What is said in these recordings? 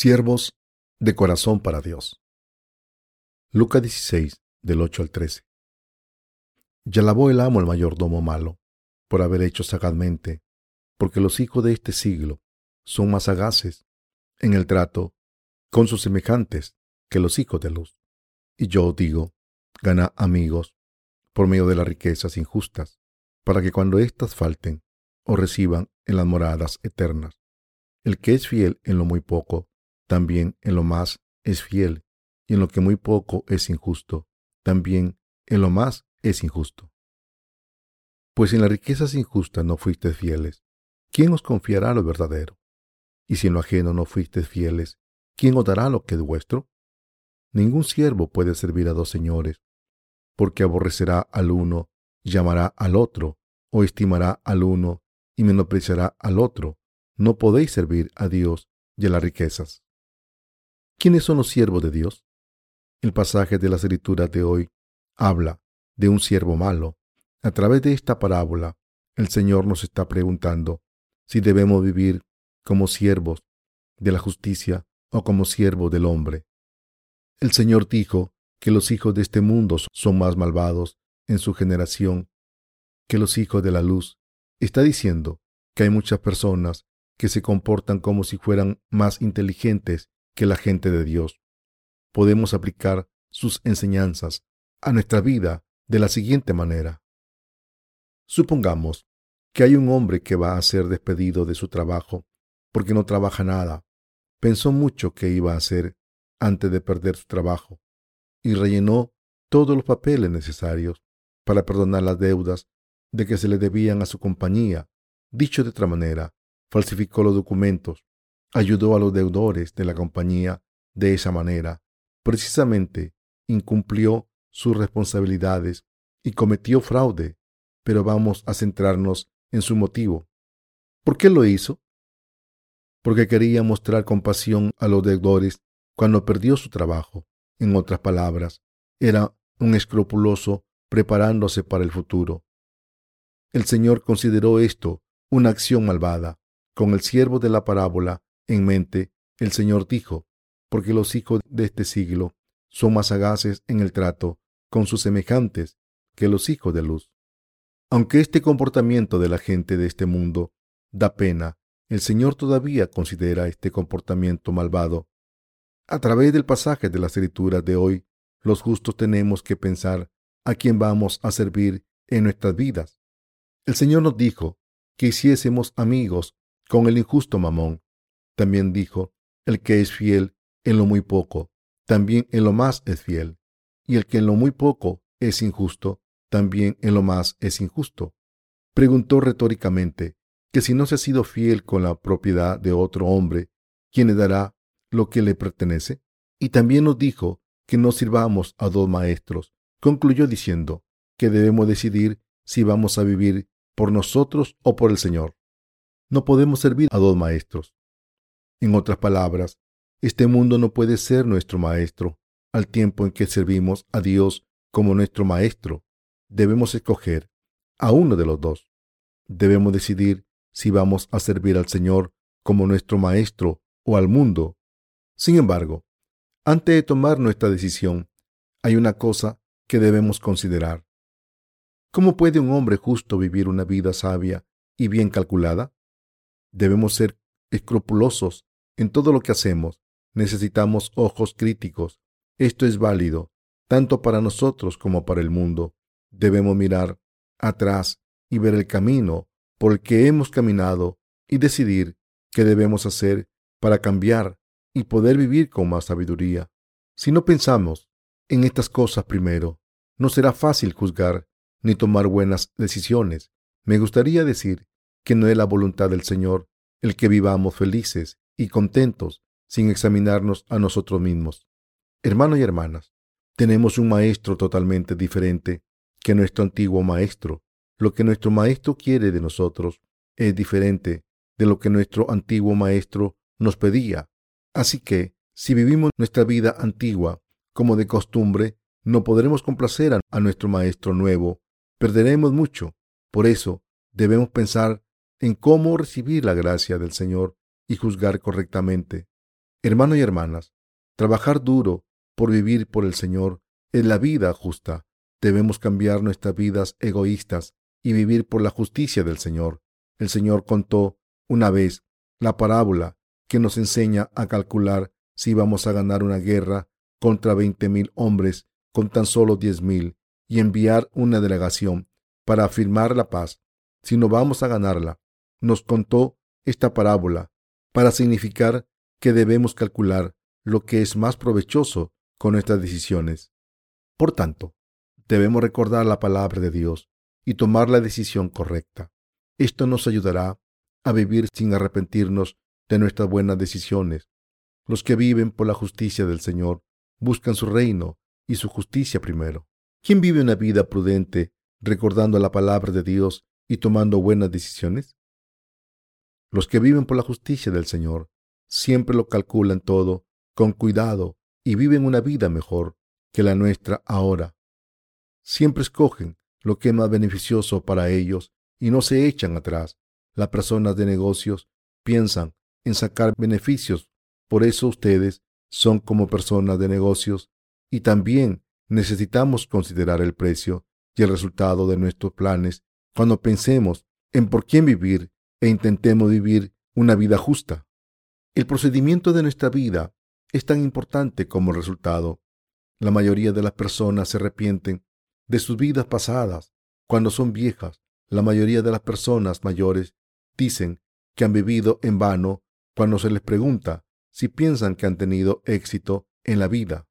Siervos de corazón para Dios. Lucas 16, del 8 al 13. Ya alabó el amo al mayordomo malo por haber hecho sagazmente, porque los hijos de este siglo son más sagaces en el trato con sus semejantes que los hijos de luz. Y yo digo, gana amigos por medio de las riquezas injustas, para que cuando éstas falten, os reciban en las moradas eternas. El que es fiel en lo muy poco, también en lo más es fiel, y en lo que muy poco es injusto, también en lo más es injusto. Pues en las riquezas injustas no fuisteis fieles, ¿quién os confiará lo verdadero? Y si en lo ajeno no fuisteis fieles, ¿quién os dará lo que es vuestro? Ningún siervo puede servir a dos señores, porque aborrecerá al uno, llamará al otro, o estimará al uno y menospreciará al otro. No podéis servir a Dios y a las riquezas. ¿Quiénes son los siervos de Dios? El pasaje de las escrituras de hoy habla de un siervo malo. A través de esta parábola, el Señor nos está preguntando si debemos vivir como siervos de la justicia o como siervos del hombre. El Señor dijo que los hijos de este mundo son más malvados en su generación que los hijos de la luz. Está diciendo que hay muchas personas que se comportan como si fueran más inteligentes que la gente de Dios. Podemos aplicar sus enseñanzas a nuestra vida de la siguiente manera. Supongamos que hay un hombre que va a ser despedido de su trabajo porque no trabaja nada. Pensó mucho qué iba a hacer antes de perder su trabajo y rellenó todos los papeles necesarios para perdonar las deudas de que se le debían a su compañía. Dicho de otra manera, falsificó los documentos, ayudó a los deudores de la compañía de esa manera. Precisamente incumplió sus responsabilidades y cometió fraude, pero vamos a centrarnos en su motivo. ¿Por qué lo hizo? Porque quería mostrar compasión a los deudores cuando perdió su trabajo. En otras palabras, era un escrupuloso preparándose para el futuro. El Señor consideró esto una acción malvada. Con el siervo de la parábola en mente, el Señor dijo, porque los hijos de este siglo son más sagaces en el trato con sus semejantes que los hijos de luz. Aunque este comportamiento de la gente de este mundo da pena, el Señor todavía considera este comportamiento malvado. A través del pasaje de las escrituras de hoy, los justos tenemos que pensar a quién vamos a servir en nuestras vidas. El Señor nos dijo que hiciésemos amigos con el injusto mamón, también dijo, el que es fiel en lo muy poco, también en lo más es fiel. Y el que en lo muy poco es injusto, también en lo más es injusto. Preguntó retóricamente que si no se ha sido fiel con la propiedad de otro hombre, ¿quién le dará lo que le pertenece? Y también nos dijo que no sirvamos a dos maestros. Concluyó diciendo que debemos decidir si vamos a vivir por nosotros o por el Señor. No podemos servir a dos maestros. En otras palabras, este mundo no puede ser nuestro maestro al tiempo en que servimos a Dios como nuestro maestro. Debemos escoger a uno de los dos. Debemos decidir si vamos a servir al Señor como nuestro maestro o al mundo. Sin embargo, antes de tomar nuestra decisión, hay una cosa que debemos considerar. ¿Cómo puede un hombre justo vivir una vida sabia y bien calculada? Debemos ser escrupulosos en todo lo que hacemos necesitamos ojos críticos. Esto es válido tanto para nosotros como para el mundo. Debemos mirar atrás y ver el camino por el que hemos caminado y decidir qué debemos hacer para cambiar y poder vivir con más sabiduría. Si no pensamos en estas cosas primero, no será fácil juzgar ni tomar buenas decisiones. Me gustaría decir que no es la voluntad del Señor el que vivamos felices y contentos sin examinarnos a nosotros mismos. Hermanos y hermanas, tenemos un maestro totalmente diferente que nuestro antiguo maestro. Lo que nuestro maestro quiere de nosotros es diferente de lo que nuestro antiguo maestro nos pedía. Así que, si vivimos nuestra vida antigua como de costumbre, no podremos complacer a, nuestro maestro nuevo. Perderemos mucho. Por eso, debemos pensar en cómo recibir la gracia del Señor y juzgar correctamente. Hermanos y hermanas, trabajar duro por vivir por el Señor es la vida justa. Debemos cambiar nuestras vidas egoístas y vivir por la justicia del Señor. El Señor contó una vez la parábola que nos enseña a calcular si vamos a ganar una guerra contra veinte mil hombres con tan solo diez mil y enviar una delegación para afirmar la paz, si no vamos a ganarla. Nos contó esta parábola para significar que debemos calcular lo que es más provechoso con nuestras decisiones. Por tanto, debemos recordar la palabra de Dios y tomar la decisión correcta. Esto nos ayudará a vivir sin arrepentirnos de nuestras buenas decisiones. Los que viven por la justicia del Señor buscan su reino y su justicia primero. ¿Quién vive una vida prudente recordando la palabra de Dios y tomando buenas decisiones? Los que viven por la justicia del Señor siempre lo calculan todo con cuidado y viven una vida mejor que la nuestra ahora. Siempre escogen lo que es más beneficioso para ellos y no se echan atrás. Las personas de negocios piensan en sacar beneficios. Por eso ustedes son como personas de negocios y también necesitamos considerar el precio y el resultado de nuestros planes cuando pensemos en por quién vivir e intentemos vivir una vida justa. El procedimiento de nuestra vida es tan importante como el resultado. La mayoría de las personas se arrepienten de sus vidas pasadas cuando son viejas. La mayoría de las personas mayores dicen que han vivido en vano cuando se les pregunta si piensan que han tenido éxito en la vida.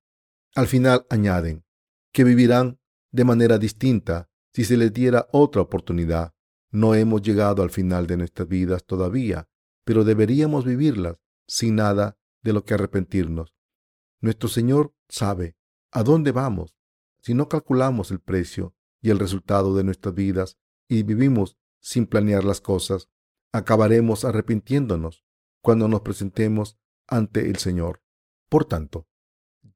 Al final añaden que vivirán de manera distinta si se les diera otra oportunidad. No hemos llegado al final de nuestras vidas todavía, pero deberíamos vivirlas sin nada de lo que arrepentirnos. Nuestro Señor sabe a dónde vamos. Si no calculamos el precio y el resultado de nuestras vidas y vivimos sin planear las cosas, acabaremos arrepintiéndonos cuando nos presentemos ante el Señor. Por tanto,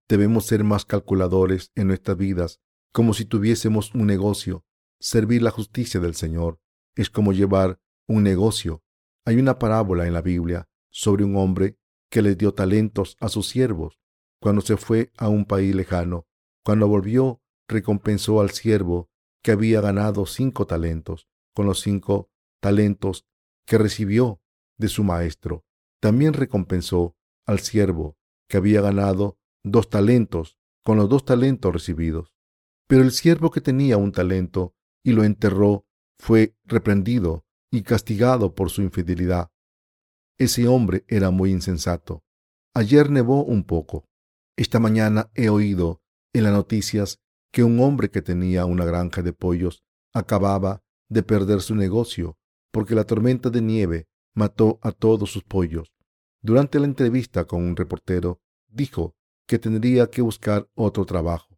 debemos ser más calculadores en nuestras vidas, como si tuviésemos un negocio. Servir la justicia del Señor es como llevar un negocio. Hay una parábola en la Biblia sobre un hombre que le dio talentos a sus siervos cuando se fue a un país lejano. Cuando volvió, recompensó al siervo que había ganado cinco talentos con los cinco talentos que recibió de su maestro. También recompensó al siervo que había ganado dos talentos con los dos talentos recibidos. Pero el siervo que tenía un talento y lo enterró fue reprendido y castigado por su infidelidad. Ese hombre era muy insensato. Ayer nevó un poco. Esta mañana he oído en las noticias que un hombre que tenía una granja de pollos acababa de perder su negocio porque la tormenta de nieve mató a todos sus pollos. Durante la entrevista con un reportero, dijo que tendría que buscar otro trabajo.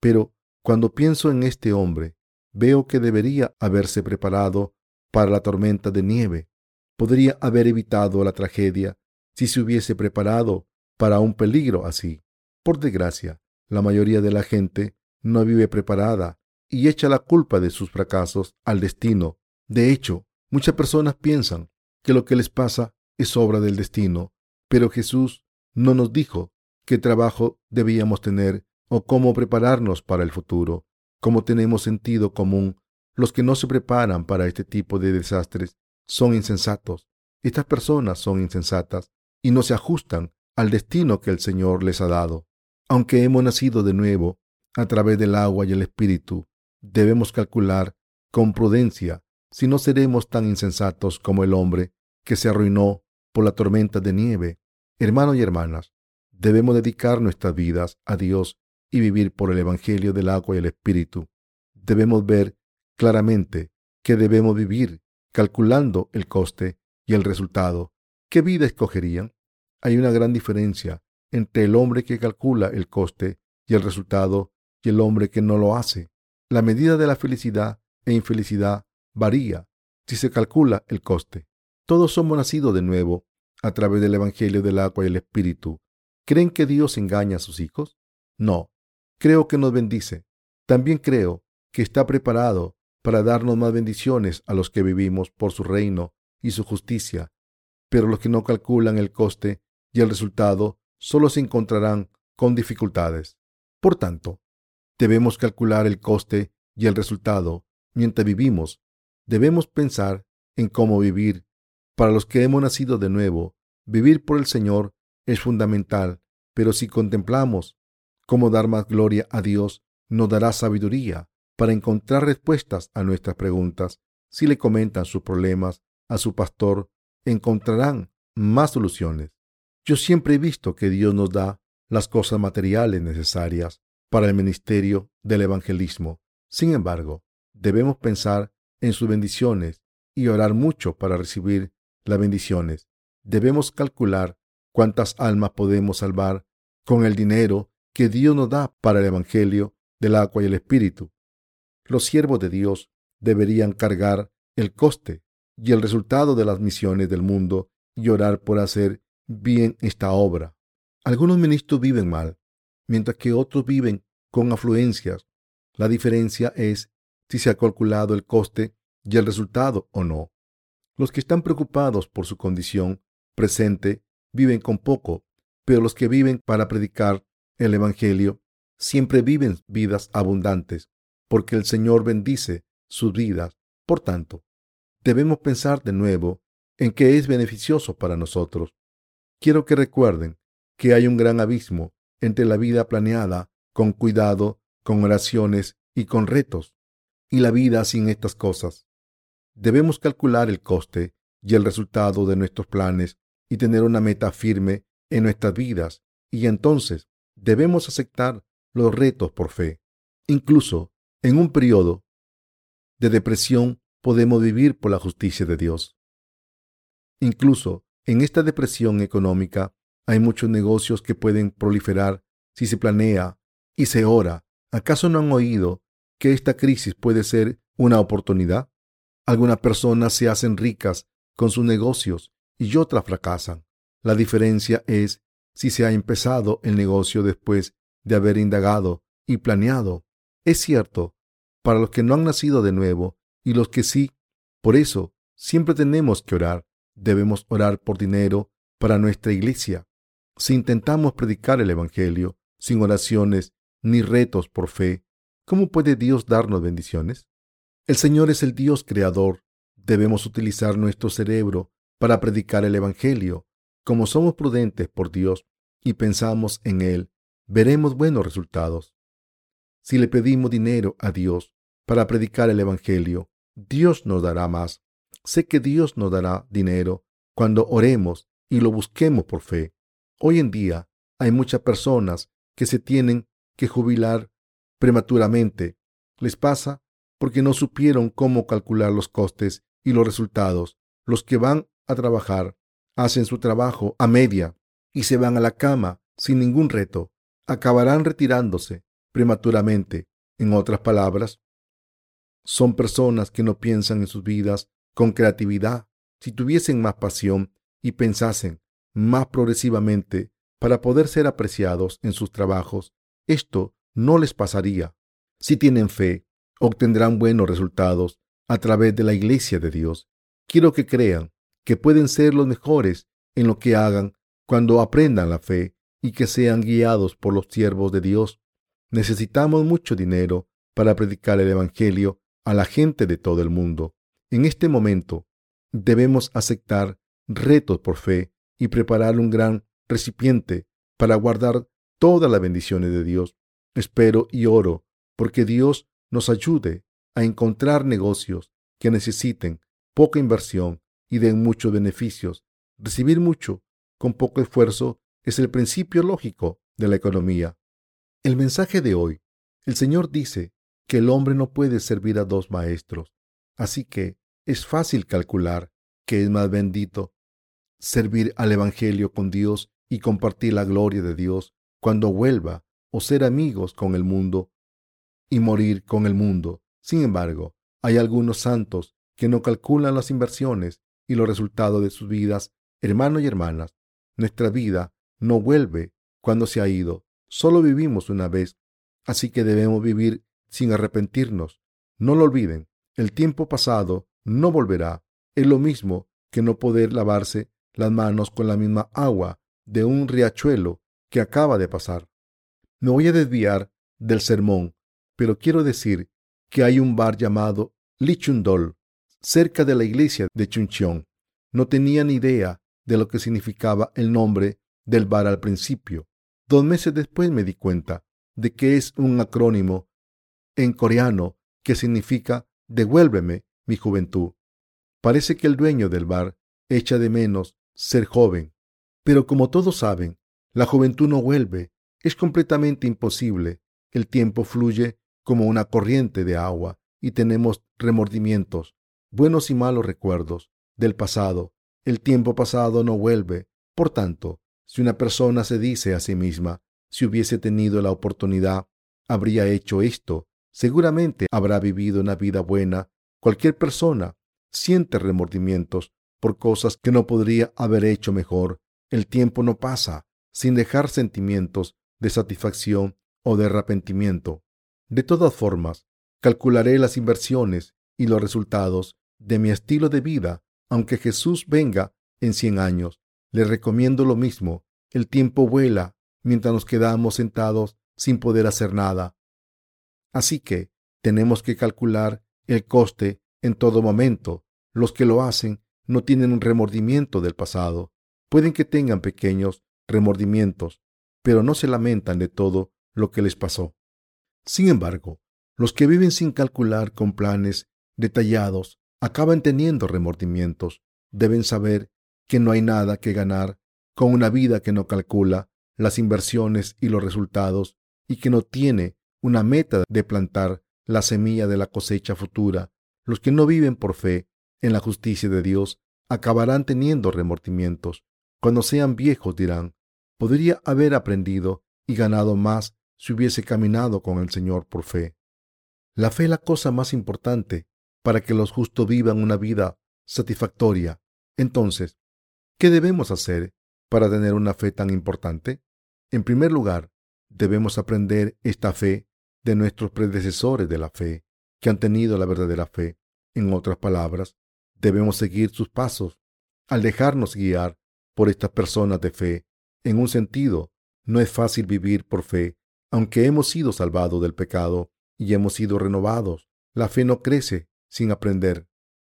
Pero cuando pienso en este hombre, veo que debería haberse preparado para la tormenta de nieve podría haber evitado la tragedia si se hubiese preparado para un peligro así. Por desgracia, la mayoría de la gente no vive preparada y echa la culpa de sus fracasos al destino. De hecho, muchas personas piensan que lo que les pasa es obra del destino, pero Jesús no nos dijo qué trabajo debíamos tener o cómo prepararnos para el futuro. Como tenemos sentido común, los que no se preparan para este tipo de desastres son insensatos. Estas personas son insensatas y no se ajustan al destino que el Señor les ha dado. Aunque hemos nacido de nuevo a través del agua y el Espíritu, debemos calcular con prudencia si no seremos tan insensatos como el hombre que se arruinó por la tormenta de nieve. Hermanos y hermanas, debemos dedicar nuestras vidas a Dios y vivir por el Evangelio del agua y el Espíritu. Debemos ver claramente que debemos vivir calculando el coste y el resultado, ¿qué vida escogerían? Hay una gran diferencia entre el hombre que calcula el coste y el resultado y el hombre que no lo hace. La medida de la felicidad e infelicidad varía si se calcula el coste. Todos somos nacidos de nuevo a través del Evangelio del agua y el Espíritu. ¿Creen que Dios engaña a sus hijos? No. Creo que nos bendice. También creo que está preparado para darnos más bendiciones a los que vivimos por su reino y su justicia. Pero los que no calculan el coste y el resultado solo se encontrarán con dificultades. Por tanto, debemos calcular el coste y el resultado mientras vivimos. Debemos pensar en cómo vivir. Para los que hemos nacido de nuevo, vivir por el Señor es fundamental, pero si contemplamos cómo dar más gloria a Dios, nos dará sabiduría para encontrar respuestas a nuestras preguntas. Si le comentan sus problemas a su pastor, encontrarán más soluciones. Yo siempre he visto que Dios nos da las cosas materiales necesarias para el ministerio del evangelismo. Sin embargo, debemos pensar en sus bendiciones y orar mucho para recibir las bendiciones. Debemos calcular cuántas almas podemos salvar con el dinero que Dios nos da para el Evangelio del agua y el Espíritu. Los siervos de Dios deberían cargar el coste y el resultado de las misiones del mundo y orar por hacer bien esta obra. Algunos ministros viven mal, mientras que otros viven con afluencias. La diferencia es si se ha calculado el coste y el resultado o no. Los que están preocupados por su condición presente viven con poco, pero los que viven para predicar el Evangelio siempre viven vidas abundantes, porque el Señor bendice sus vidas. Por tanto, debemos pensar de nuevo en que es beneficioso para nosotros. Quiero que recuerden que hay un gran abismo entre la vida planeada con cuidado, con oraciones y con retos, y la vida sin estas cosas. Debemos calcular el coste y el resultado de nuestros planes y tener una meta firme en nuestras vidas, y entonces debemos aceptar los retos por fe. Incluso en un periodo de depresión podemos vivir por la justicia de Dios. Incluso en esta depresión económica hay muchos negocios que pueden proliferar si se planea y se ora. ¿Acaso no han oído que esta crisis puede ser una oportunidad? Algunas personas se hacen ricas con sus negocios y otras fracasan. La diferencia es si se ha empezado el negocio después de haber indagado y planeado. Es cierto, para los que no han nacido de nuevo y los que sí. Por eso, siempre tenemos que orar. Debemos orar por dinero para nuestra iglesia. Si intentamos predicar el Evangelio sin oraciones ni retos por fe, ¿cómo puede Dios darnos bendiciones? El Señor es el Dios creador. Debemos utilizar nuestro cerebro para predicar el Evangelio. Como somos prudentes por Dios y pensamos en Él, veremos buenos resultados. Si le pedimos dinero a Dios para predicar el Evangelio, Dios nos dará más. Sé que Dios nos dará dinero cuando oremos y lo busquemos por fe. Hoy en día hay muchas personas que se tienen que jubilar prematuramente. Les pasa porque no supieron cómo calcular los costes y los resultados. Los que van a trabajar hacen su trabajo a media y se van a la cama sin ningún reto. Acabarán retirándose prematuramente. En otras palabras, son personas que no piensan en sus vidas con creatividad. Si tuviesen más pasión y pensasen más progresivamente para poder ser apreciados en sus trabajos, esto no les pasaría. Si tienen fe, obtendrán buenos resultados a través de la iglesia de Dios. Quiero que crean que pueden ser los mejores en lo que hagan cuando aprendan la fe y que sean guiados por los siervos de Dios. Necesitamos mucho dinero para predicar el Evangelio a la gente de todo el mundo. En este momento debemos aceptar retos por fe y preparar un gran recipiente para guardar todas las bendiciones de Dios. Espero y oro porque Dios nos ayude a encontrar negocios que necesiten poca inversión y den muchos beneficios. Recibir mucho con poco esfuerzo es el principio lógico de la economía. El mensaje de hoy, el Señor dice que el hombre no puede servir a dos maestros. Así que es fácil calcular que es más bendito servir al Evangelio con Dios y compartir la gloria de Dios cuando vuelva o ser amigos con el mundo y morir con el mundo. Sin embargo, hay algunos santos que no calculan las inversiones y los resultados de sus vidas. Hermanos y hermanas, nuestra vida no vuelve cuando se ha ido. Solo vivimos una vez, así que debemos vivir sin arrepentirnos. No lo olviden, el tiempo pasado no volverá. Es lo mismo que no poder lavarse las manos con la misma agua de un riachuelo que acaba de pasar. Me voy a desviar del sermón, pero quiero decir que hay un bar llamado Lichundol, cerca de la iglesia de Chuncheon. No tenía ni idea de lo que significaba el nombre del bar al principio. Dos meses después me di cuenta de que es un acrónimo en coreano que significa devuélveme mi juventud. Parece que el dueño del bar echa de menos ser joven. Pero como todos saben, la juventud no vuelve. Es completamente imposible. El tiempo fluye como una corriente de agua y tenemos remordimientos, buenos y malos recuerdos del pasado. El tiempo pasado no vuelve. Por tanto, si una persona se dice a sí misma, si hubiese tenido la oportunidad, habría hecho esto, seguramente habrá vivido una vida buena. Cualquier persona siente remordimientos por cosas que no podría haber hecho mejor. El tiempo no pasa sin dejar sentimientos de satisfacción o de arrepentimiento. De todas formas, calcularé las inversiones y los resultados de mi estilo de vida, aunque Jesús venga en cien años. Le recomiendo lo mismo. El tiempo vuela mientras nos quedamos sentados sin poder hacer nada. Así que tenemos que calcular el coste en todo momento. Los que lo hacen no tienen un remordimiento del pasado. Pueden que tengan pequeños remordimientos, pero no se lamentan de todo lo que les pasó. Sin embargo, los que viven sin calcular con planes detallados acaban teniendo remordimientos. Deben saber que no hay nada que ganar con una vida que no calcula las inversiones y los resultados y que no tiene una meta de plantar la semilla de la cosecha futura. Los que no viven por fe en la justicia de Dios acabarán teniendo remordimientos. Cuando sean viejos dirán, podría haber aprendido y ganado más si hubiese caminado con el Señor por fe. La fe es la cosa más importante para que los justos vivan una vida satisfactoria. Entonces, ¿qué debemos hacer para tener una fe tan importante? En primer lugar, debemos aprender esta fe de nuestros predecesores de la fe, que han tenido la verdadera fe. En otras palabras, debemos seguir sus pasos al dejarnos guiar por estas personas de fe. En un sentido, no es fácil vivir por fe, aunque hemos sido salvados del pecado y hemos sido renovados. La fe no crece sin aprender.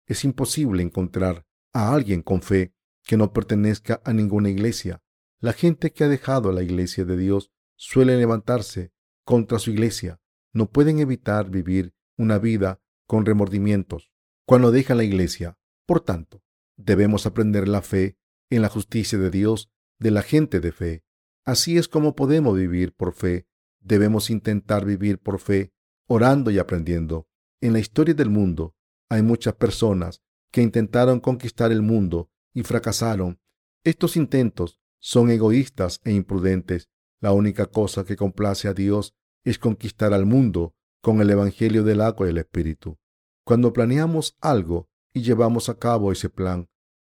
Es imposible encontrar a alguien con fe que no pertenezca a ninguna iglesia. La gente que ha dejado la iglesia de Dios suele levantarse contra su iglesia. No pueden evitar vivir una vida con remordimientos cuando dejan la iglesia. Por tanto, debemos aprender la fe en la justicia de Dios de la gente de fe. Así es como podemos vivir por fe. Debemos intentar vivir por fe, orando y aprendiendo. En la historia del mundo hay muchas personas que intentaron conquistar el mundo y fracasaron. Estos intentos son egoístas e imprudentes. La única cosa que complace a Dios es conquistar al mundo con el Evangelio del agua y el Espíritu. Cuando planeamos algo y llevamos a cabo ese plan,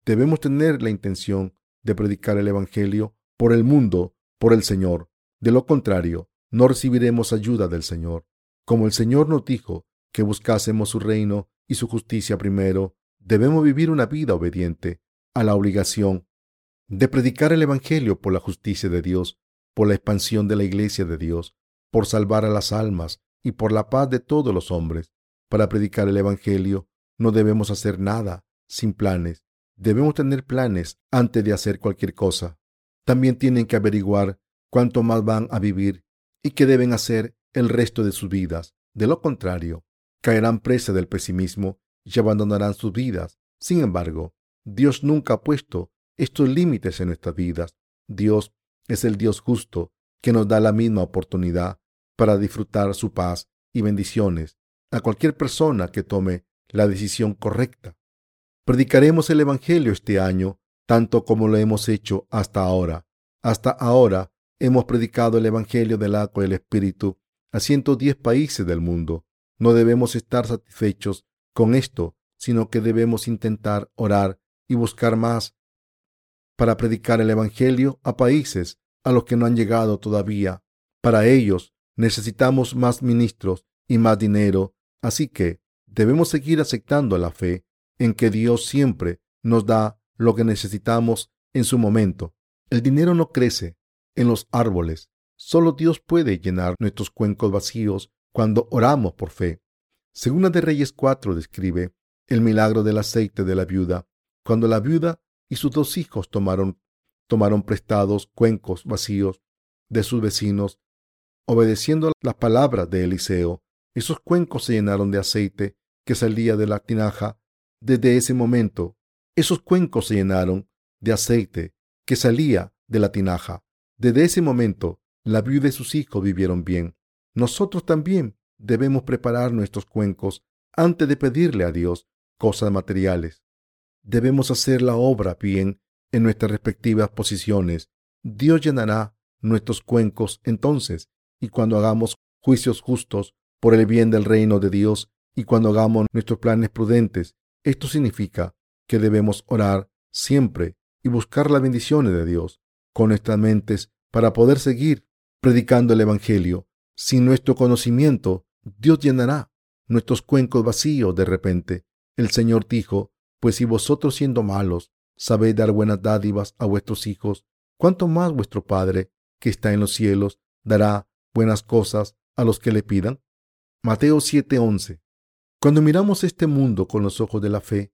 debemos tener la intención de predicar el Evangelio por el mundo, por el Señor. De lo contrario, no recibiremos ayuda del Señor. Como el Señor nos dijo que buscásemos su reino y su justicia primero, debemos vivir una vida obediente a la obligación de predicar el Evangelio por la justicia de Dios, por la expansión de la iglesia de Dios, por salvar a las almas y por la paz de todos los hombres. Para predicar el Evangelio no debemos hacer nada sin planes. Debemos tener planes antes de hacer cualquier cosa. También tienen que averiguar cuánto más van a vivir y qué deben hacer el resto de sus vidas. De lo contrario, caerán presa del pesimismo y abandonarán sus vidas. Sin embargo, Dios nunca ha puesto estos límites en nuestras vidas. Dios es el Dios justo que nos da la misma oportunidad para disfrutar su paz y bendiciones a cualquier persona que tome la decisión correcta. Predicaremos el Evangelio este año tanto como lo hemos hecho hasta ahora. Hasta ahora hemos predicado el Evangelio del agua y el Espíritu a 110 países del mundo. No debemos estar satisfechos con esto, sino que debemos intentar orar y buscar más para predicar el Evangelio a países a los que no han llegado todavía. Para ellos necesitamos más ministros y más dinero, así que debemos seguir aceptando la fe en que Dios siempre nos da lo que necesitamos en su momento. El dinero no crece en los árboles. Solo Dios puede llenar nuestros cuencos vacíos cuando oramos por fe. Segunda de Reyes 4 describe el milagro del aceite de la viuda, cuando la viuda y sus dos hijos tomaron, tomaron prestados cuencos vacíos de sus vecinos, obedeciendo las palabras de Eliseo. Esos cuencos se llenaron de aceite que salía de la tinaja. Desde ese momento, esos cuencos se llenaron de aceite que salía de la tinaja. Desde ese momento, la viuda y sus hijos vivieron bien. Nosotros también debemos preparar nuestros cuencos antes de pedirle a Dios cosas materiales. Debemos hacer la obra bien en nuestras respectivas posiciones. Dios llenará nuestros cuencos entonces, y cuando hagamos juicios justos por el bien del reino de Dios, y cuando hagamos nuestros planes prudentes, esto significa que debemos orar siempre y buscar las bendiciones de Dios con nuestras mentes para poder seguir predicando el Evangelio. Sin nuestro conocimiento, Dios llenará nuestros cuencos vacíos de repente. El Señor dijo, pues si vosotros siendo malos sabéis dar buenas dádivas a vuestros hijos, ¿cuánto más vuestro Padre, que está en los cielos, dará buenas cosas a los que le pidan? Mateo 7:11. Cuando miramos este mundo con los ojos de la fe,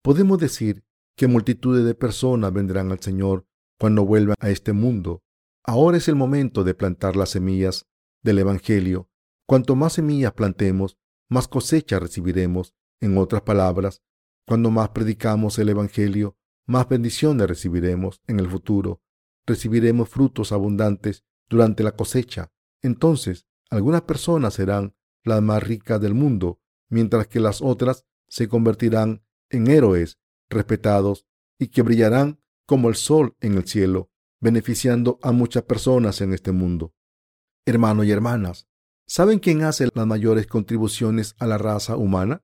podemos decir que multitudes de personas vendrán al Señor cuando vuelvan a este mundo. Ahora es el momento de plantar las semillas del Evangelio. Cuanto más semillas plantemos, más cosecha recibiremos. En otras palabras, cuando más predicamos el Evangelio, más bendiciones recibiremos en el futuro. Recibiremos frutos abundantes durante la cosecha. Entonces, algunas personas serán las más ricas del mundo, mientras que las otras se convertirán en héroes respetados y que brillarán como el sol en el cielo, beneficiando a muchas personas en este mundo. Hermanos y hermanas, ¿saben quién hace las mayores contribuciones a la raza humana?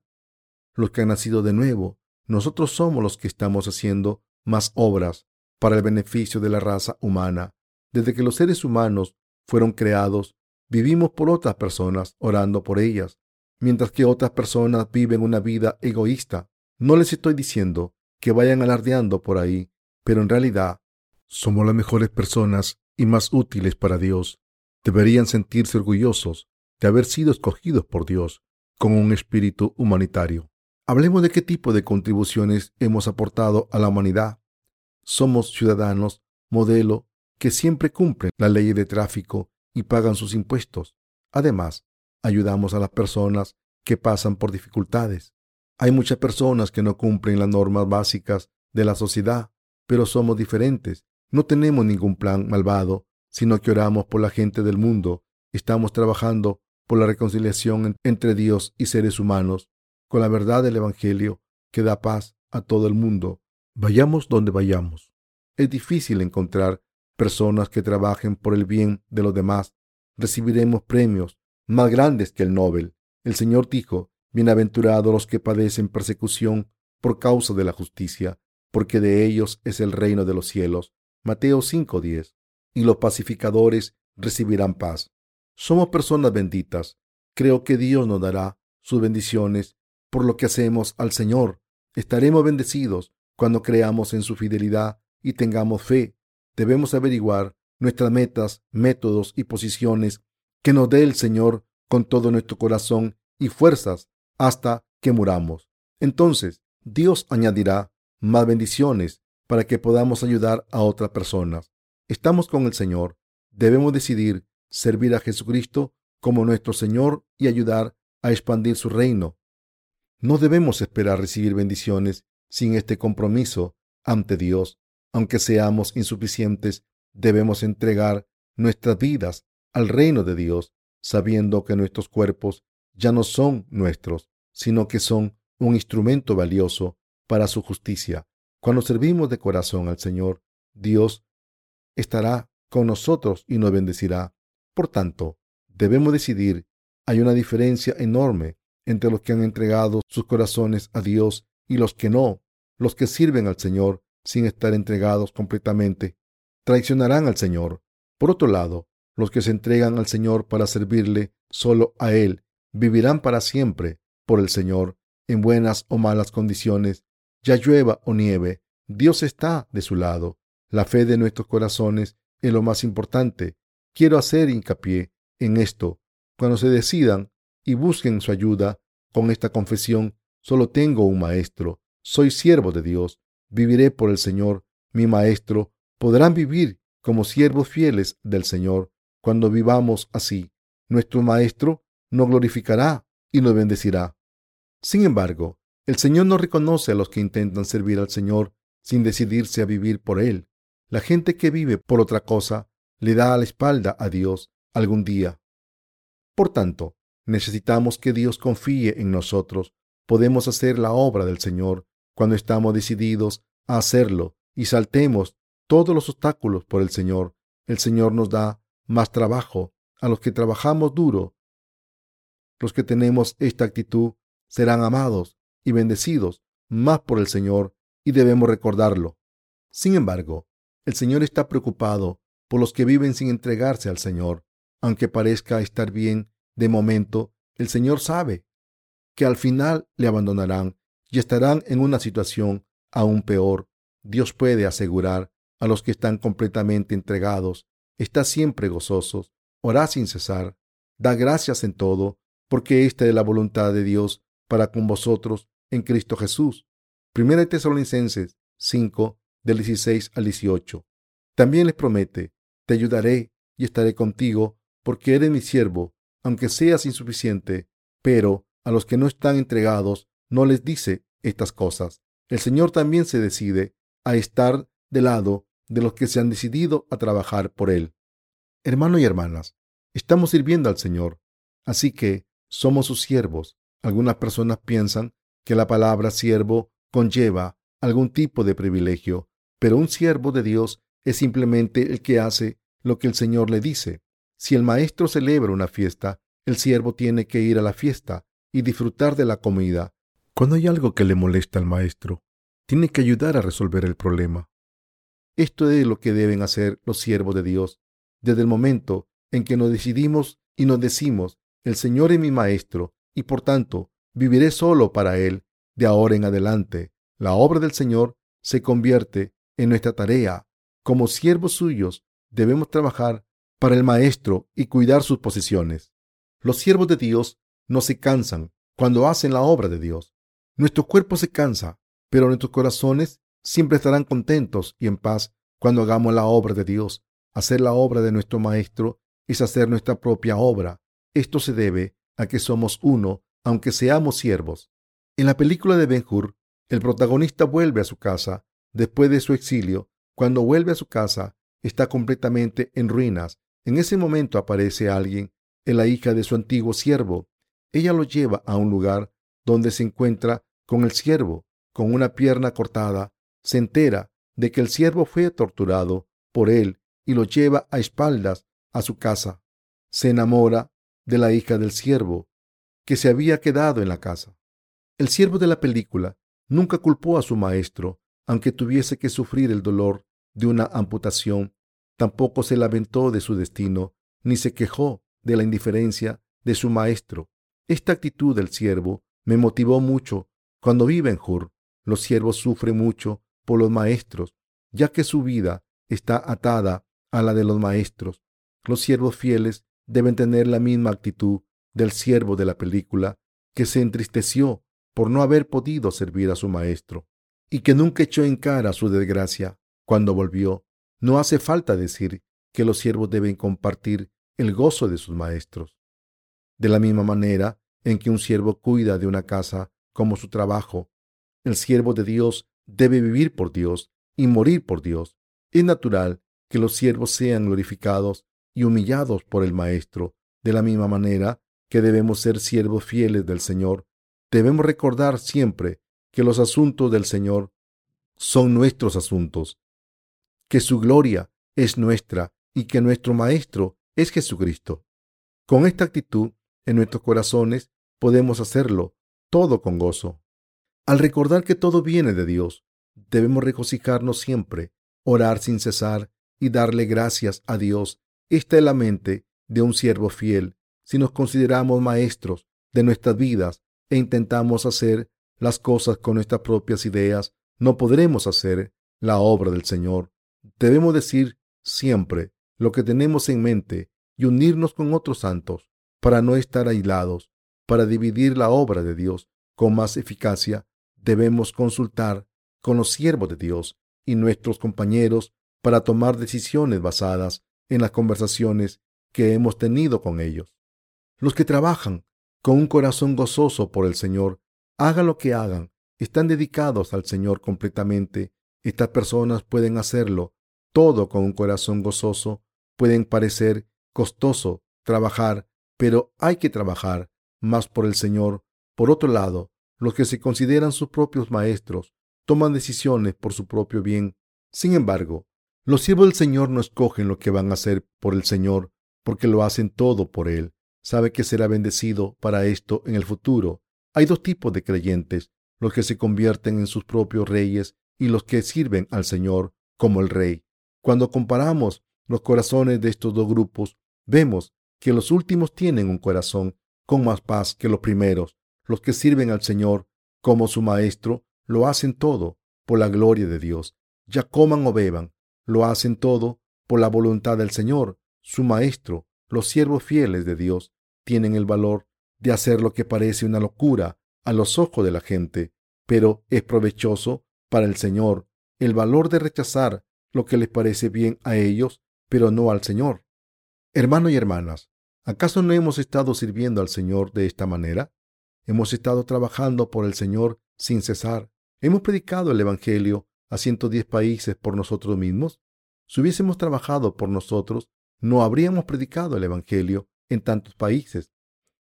Los que han nacido de nuevo. Nosotros somos los que estamos haciendo más obras para el beneficio de la raza humana. Desde que los seres humanos fueron creados, vivimos por otras personas, orando por ellas, mientras que otras personas viven una vida egoísta. No les estoy diciendo que vayan alardeando por ahí, pero en realidad somos las mejores personas y más útiles para Dios. Deberían sentirse orgullosos de haber sido escogidos por Dios con un espíritu humanitario. Hablemos de qué tipo de contribuciones hemos aportado a la humanidad. Somos ciudadanos modelo que siempre cumplen la ley de tráfico y pagan sus impuestos. Además, ayudamos a las personas que pasan por dificultades. Hay muchas personas que no cumplen las normas básicas de la sociedad, pero somos diferentes. No tenemos ningún plan malvado, sino que oramos por la gente del mundo. Estamos trabajando por la reconciliación entre Dios y seres humanos, con la verdad del Evangelio que da paz a todo el mundo. Vayamos donde vayamos. Es difícil encontrar personas que trabajen por el bien de los demás. Recibiremos premios más grandes que el Nobel. El Señor dijo, Bienaventurados los que padecen persecución por causa de la justicia, porque de ellos es el reino de los cielos. Mateo 5:10. Y los pacificadores recibirán paz. Somos personas benditas. Creo que Dios nos dará sus bendiciones por lo que hacemos al Señor. Estaremos bendecidos cuando creamos en su fidelidad y tengamos fe. Debemos averiguar nuestras metas, métodos y posiciones que nos dé el Señor con todo nuestro corazón y fuerzas hasta que muramos. Entonces, Dios añadirá más bendiciones para que podamos ayudar a otras personas. Estamos con el Señor. Debemos decidir servir a Jesucristo como nuestro Señor y ayudar a expandir su reino. No debemos esperar recibir bendiciones sin este compromiso ante Dios. Aunque seamos insuficientes, debemos entregar nuestras vidas al reino de Dios, sabiendo que nuestros cuerpos ya no son nuestros, sino que son un instrumento valioso para su justicia. Cuando servimos de corazón al Señor, Dios estará con nosotros y nos bendecirá. Por tanto, debemos decidir. Hay una diferencia enorme entre los que han entregado sus corazones a Dios y los que no. Los que sirven al Señor sin estar entregados completamente traicionarán al Señor. Por otro lado, los que se entregan al Señor para servirle solo a Él vivirán para siempre por el Señor, en buenas o malas condiciones, ya llueva o nieve, Dios está de su lado. La fe de nuestros corazones es lo más importante. Quiero hacer hincapié en esto. Cuando se decidan y busquen su ayuda con esta confesión, solo tengo un maestro. Soy siervo de Dios. Viviré por el Señor, mi maestro. Podrán vivir como siervos fieles del Señor. Cuando vivamos así, nuestro maestro nos glorificará y nos bendecirá. Sin embargo, el Señor no reconoce a los que intentan servir al Señor sin decidirse a vivir por Él. La gente que vive por otra cosa le da la espalda a Dios algún día. Por tanto, necesitamos que Dios confíe en nosotros. Podemos hacer la obra del Señor cuando estamos decididos a hacerlo y saltemos todos los obstáculos por el Señor. El Señor nos da más trabajo a los que trabajamos duro. Los que tenemos esta actitud serán amados y bendecidos más por el Señor y debemos recordarlo. Sin embargo, el Señor está preocupado por los que viven sin entregarse al Señor. Aunque parezca estar bien de momento, el Señor sabe que al final le abandonarán y estarán en una situación aún peor. Dios puede asegurar a los que están completamente entregados, está siempre gozosos, orá sin cesar, da gracias en todo, porque esta es la voluntad de Dios para con vosotros en Cristo Jesús. Primera Tesalonicenses 5, del 16 al 18. También les promete, te ayudaré y estaré contigo, porque eres mi siervo, aunque seas insuficiente, pero a los que no están entregados no les dice estas cosas. El Señor también se decide a estar de lado de los que se han decidido a trabajar por Él. Hermanos y hermanas, estamos sirviendo al Señor, así que somos sus siervos. Algunas personas piensan que la palabra siervo conlleva algún tipo de privilegio, pero un siervo de Dios es simplemente el que hace lo que el Señor le dice. Si el maestro celebra una fiesta, el siervo tiene que ir a la fiesta y disfrutar de la comida. Cuando hay algo que le molesta al maestro, tiene que ayudar a resolver el problema. Esto es lo que deben hacer los siervos de Dios. Desde el momento en que nos decidimos y nos decimos, el Señor es mi maestro, y por tanto viviré solo para Él de ahora en adelante. La obra del Señor se convierte en nuestra tarea. Como siervos suyos debemos trabajar para el Maestro y cuidar sus posesiones. Los siervos de Dios no se cansan cuando hacen la obra de Dios. Nuestro cuerpo se cansa, pero nuestros corazones siempre estarán contentos y en paz cuando hagamos la obra de Dios. Hacer la obra de nuestro Maestro es hacer nuestra propia obra. Esto se debe a que somos uno, aunque seamos siervos. En la película de Ben Hur, el protagonista vuelve a su casa después de su exilio. Cuando vuelve a su casa, está completamente en ruinas. En ese momento aparece alguien, la hija de su antiguo siervo. Ella lo lleva a un lugar donde se encuentra con el siervo, con una pierna cortada. Se entera de que el siervo fue torturado por él y lo lleva a espaldas a su casa. Se enamora de la hija del siervo, que se había quedado en la casa. El siervo de la película nunca culpó a su maestro, aunque tuviese que sufrir el dolor de una amputación. Tampoco se lamentó de su destino, ni se quejó de la indiferencia de su maestro. Esta actitud del siervo me motivó mucho. Cuando vive en Hur, los siervos sufren mucho por los maestros, ya que su vida está atada a la de los maestros. Los siervos fieles deben tener la misma actitud del siervo de la película, que se entristeció por no haber podido servir a su maestro, y que nunca echó en cara su desgracia cuando volvió. No hace falta decir que los siervos deben compartir el gozo de sus maestros. De la misma manera en que un siervo cuida de una casa como su trabajo, el siervo de Dios debe vivir por Dios y morir por Dios. Es natural que los siervos sean glorificados y humillados por el Maestro, de la misma manera que debemos ser siervos fieles del Señor Debemos recordar siempre que los asuntos del Señor son nuestros asuntos, que su gloria es nuestra y que nuestro Maestro es Jesucristo. Con esta actitud en nuestros corazones podemos hacerlo todo con gozo. Al recordar que todo viene de Dios, debemos regocijarnos siempre, orar sin cesar y darle gracias a Dios. Esta es la mente de un siervo fiel. Si nos consideramos maestros de nuestras vidas, e intentamos hacer las cosas con nuestras propias ideas, no podremos hacer la obra del Señor. Debemos decir siempre lo que tenemos en mente y unirnos con otros santos para no estar aislados. Para dividir la obra de Dios con más eficacia, debemos consultar con los siervos de Dios y nuestros compañeros para tomar decisiones basadas en las conversaciones que hemos tenido con ellos. Los que trabajan con un corazón gozoso por el Señor, hagan lo que hagan, están dedicados al Señor completamente. Estas personas pueden hacerlo todo con un corazón gozoso. Pueden parecer costoso trabajar, pero hay que trabajar más por el Señor. Por otro lado, los que se consideran sus propios maestros toman decisiones por su propio bien. Sin embargo, los siervos del Señor no escogen lo que van a hacer por el Señor, porque lo hacen todo por Él sabe que será bendecido para esto en el futuro. Hay dos tipos de creyentes, los que se convierten en sus propios reyes y los que sirven al Señor como el Rey. Cuando comparamos los corazones de estos dos grupos, vemos que los últimos tienen un corazón con más paz que los primeros. Los que sirven al Señor como su Maestro lo hacen todo por la gloria de Dios. Ya coman o beban, lo hacen todo por la voluntad del Señor, su Maestro, los siervos fieles de Dios tienen el valor de hacer lo que parece una locura a los ojos de la gente, pero es provechoso para el Señor el valor de rechazar lo que les parece bien a ellos, pero no al Señor. Hermanos y hermanas, ¿acaso no hemos estado sirviendo al Señor de esta manera? Hemos estado trabajando por el Señor sin cesar. Hemos predicado el Evangelio a 110 países por nosotros mismos. Si hubiésemos trabajado por nosotros, no habríamos predicado el Evangelio en tantos países.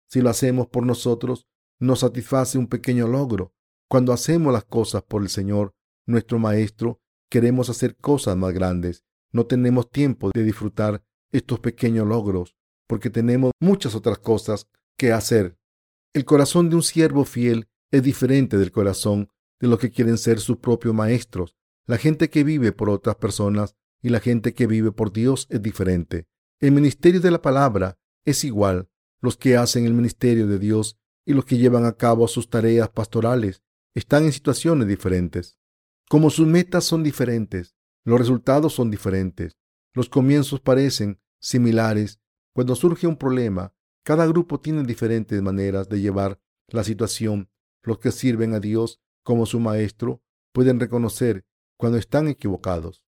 Si lo hacemos por nosotros, nos satisface un pequeño logro. Cuando hacemos las cosas por el Señor, nuestro Maestro, queremos hacer cosas más grandes. No tenemos tiempo de disfrutar estos pequeños logros, porque tenemos muchas otras cosas que hacer. El corazón de un siervo fiel es diferente del corazón de los que quieren ser sus propios maestros. La gente que vive por otras personas y la gente que vive por Dios es diferente. El ministerio de la palabra es igual. Los que hacen el ministerio de Dios y los que llevan a cabo sus tareas pastorales están en situaciones diferentes. Como sus metas son diferentes, los resultados son diferentes. Los comienzos parecen similares. Cuando surge un problema, cada grupo tiene diferentes maneras de llevar la situación. Los que sirven a Dios como su maestro pueden reconocer cuando están equivocados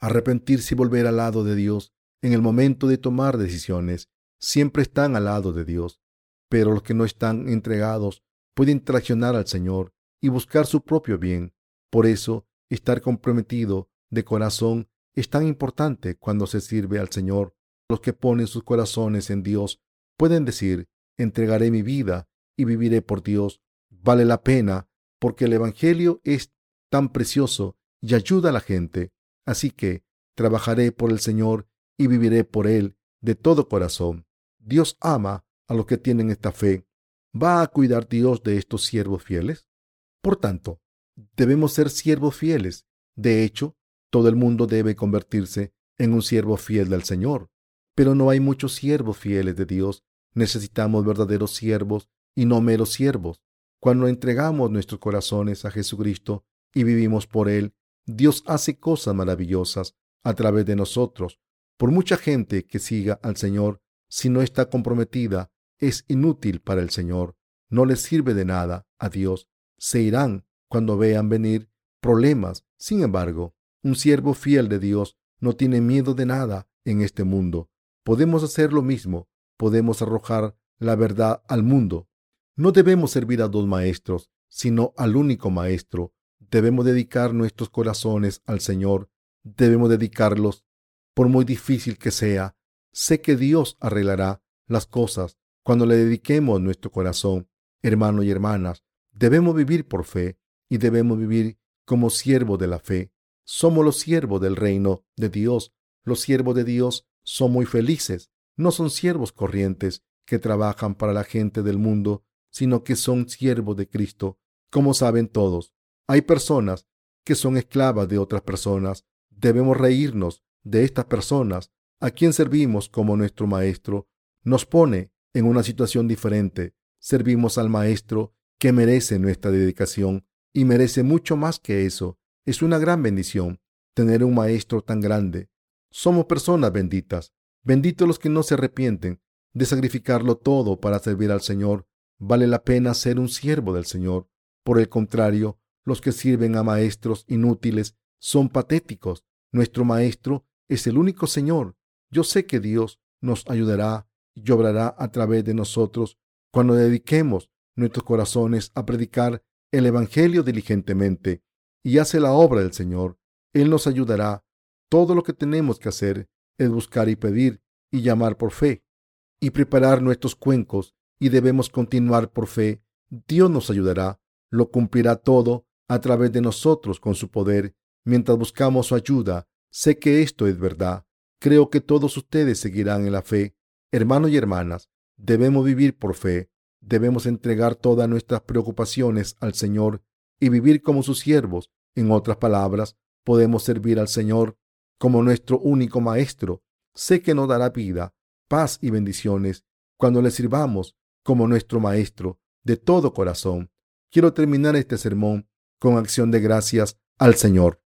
arrepentirse y volver al lado de Dios en el momento de tomar decisiones. Siempre están al lado de Dios, pero los que no están entregados pueden traicionar al Señor y buscar su propio bien. Por eso, estar comprometido de corazón es tan importante cuando se sirve al Señor. Los que ponen sus corazones en Dios pueden decir, entregaré mi vida y viviré por Dios. Vale la pena porque el Evangelio es tan precioso y ayuda a la gente. Así que trabajaré por el Señor y viviré por Él de todo corazón. Dios ama a los que tienen esta fe. ¿Va a cuidar Dios de estos siervos fieles? Por tanto, debemos ser siervos fieles. De hecho, todo el mundo debe convertirse en un siervo fiel del Señor. Pero no hay muchos siervos fieles de Dios. Necesitamos verdaderos siervos y no meros siervos. Cuando entregamos nuestros corazones a Jesucristo y vivimos por Él, Dios hace cosas maravillosas a través de nosotros. Por mucha gente que siga al Señor, si no está comprometida, es inútil para el Señor. No les sirve de nada a Dios. Se irán cuando vean venir problemas. Sin embargo, un siervo fiel de Dios no tiene miedo de nada en este mundo. Podemos hacer lo mismo. Podemos arrojar la verdad al mundo. No debemos servir a dos maestros, sino al único maestro, Debemos dedicar nuestros corazones al Señor. Debemos dedicarlos, por muy difícil que sea. Sé que Dios arreglará las cosas cuando le dediquemos nuestro corazón. Hermanos y hermanas, debemos vivir por fe y debemos vivir como siervos de la fe. Somos los siervos del reino de Dios. Los siervos de Dios son muy felices. No son siervos corrientes que trabajan para la gente del mundo, sino que son siervos de Cristo. Como saben todos, hay personas que son esclavas de otras personas. Debemos reírnos de estas personas a quien servimos como nuestro Maestro. Nos pone en una situación diferente. Servimos al Maestro que merece nuestra dedicación y merece mucho más que eso. Es una gran bendición tener un maestro tan grande. Somos personas benditas. Benditos los que no se arrepienten de sacrificarlo todo para servir al Señor. Vale la pena ser un siervo del Señor. Por el contrario, los que sirven a maestros inútiles son patéticos. Nuestro maestro es el único Señor. Yo sé que Dios nos ayudará y obrará a través de nosotros cuando dediquemos nuestros corazones a predicar el Evangelio diligentemente y hace la obra del Señor. Él nos ayudará. Todo lo que tenemos que hacer es buscar y pedir y llamar por fe y preparar nuestros cuencos y debemos continuar por fe. Dios nos ayudará, lo cumplirá todo a través de nosotros con su poder. Mientras buscamos su ayuda, sé que esto es verdad. Creo que todos ustedes seguirán en la fe. Hermanos y hermanas, debemos vivir por fe. Debemos entregar todas nuestras preocupaciones al Señor y vivir como sus siervos. En otras palabras, podemos servir al Señor como nuestro único Maestro. Sé que nos dará vida, paz y bendiciones cuando le sirvamos como nuestro Maestro de todo corazón. Quiero terminar este sermón con acción de gracias al Señor.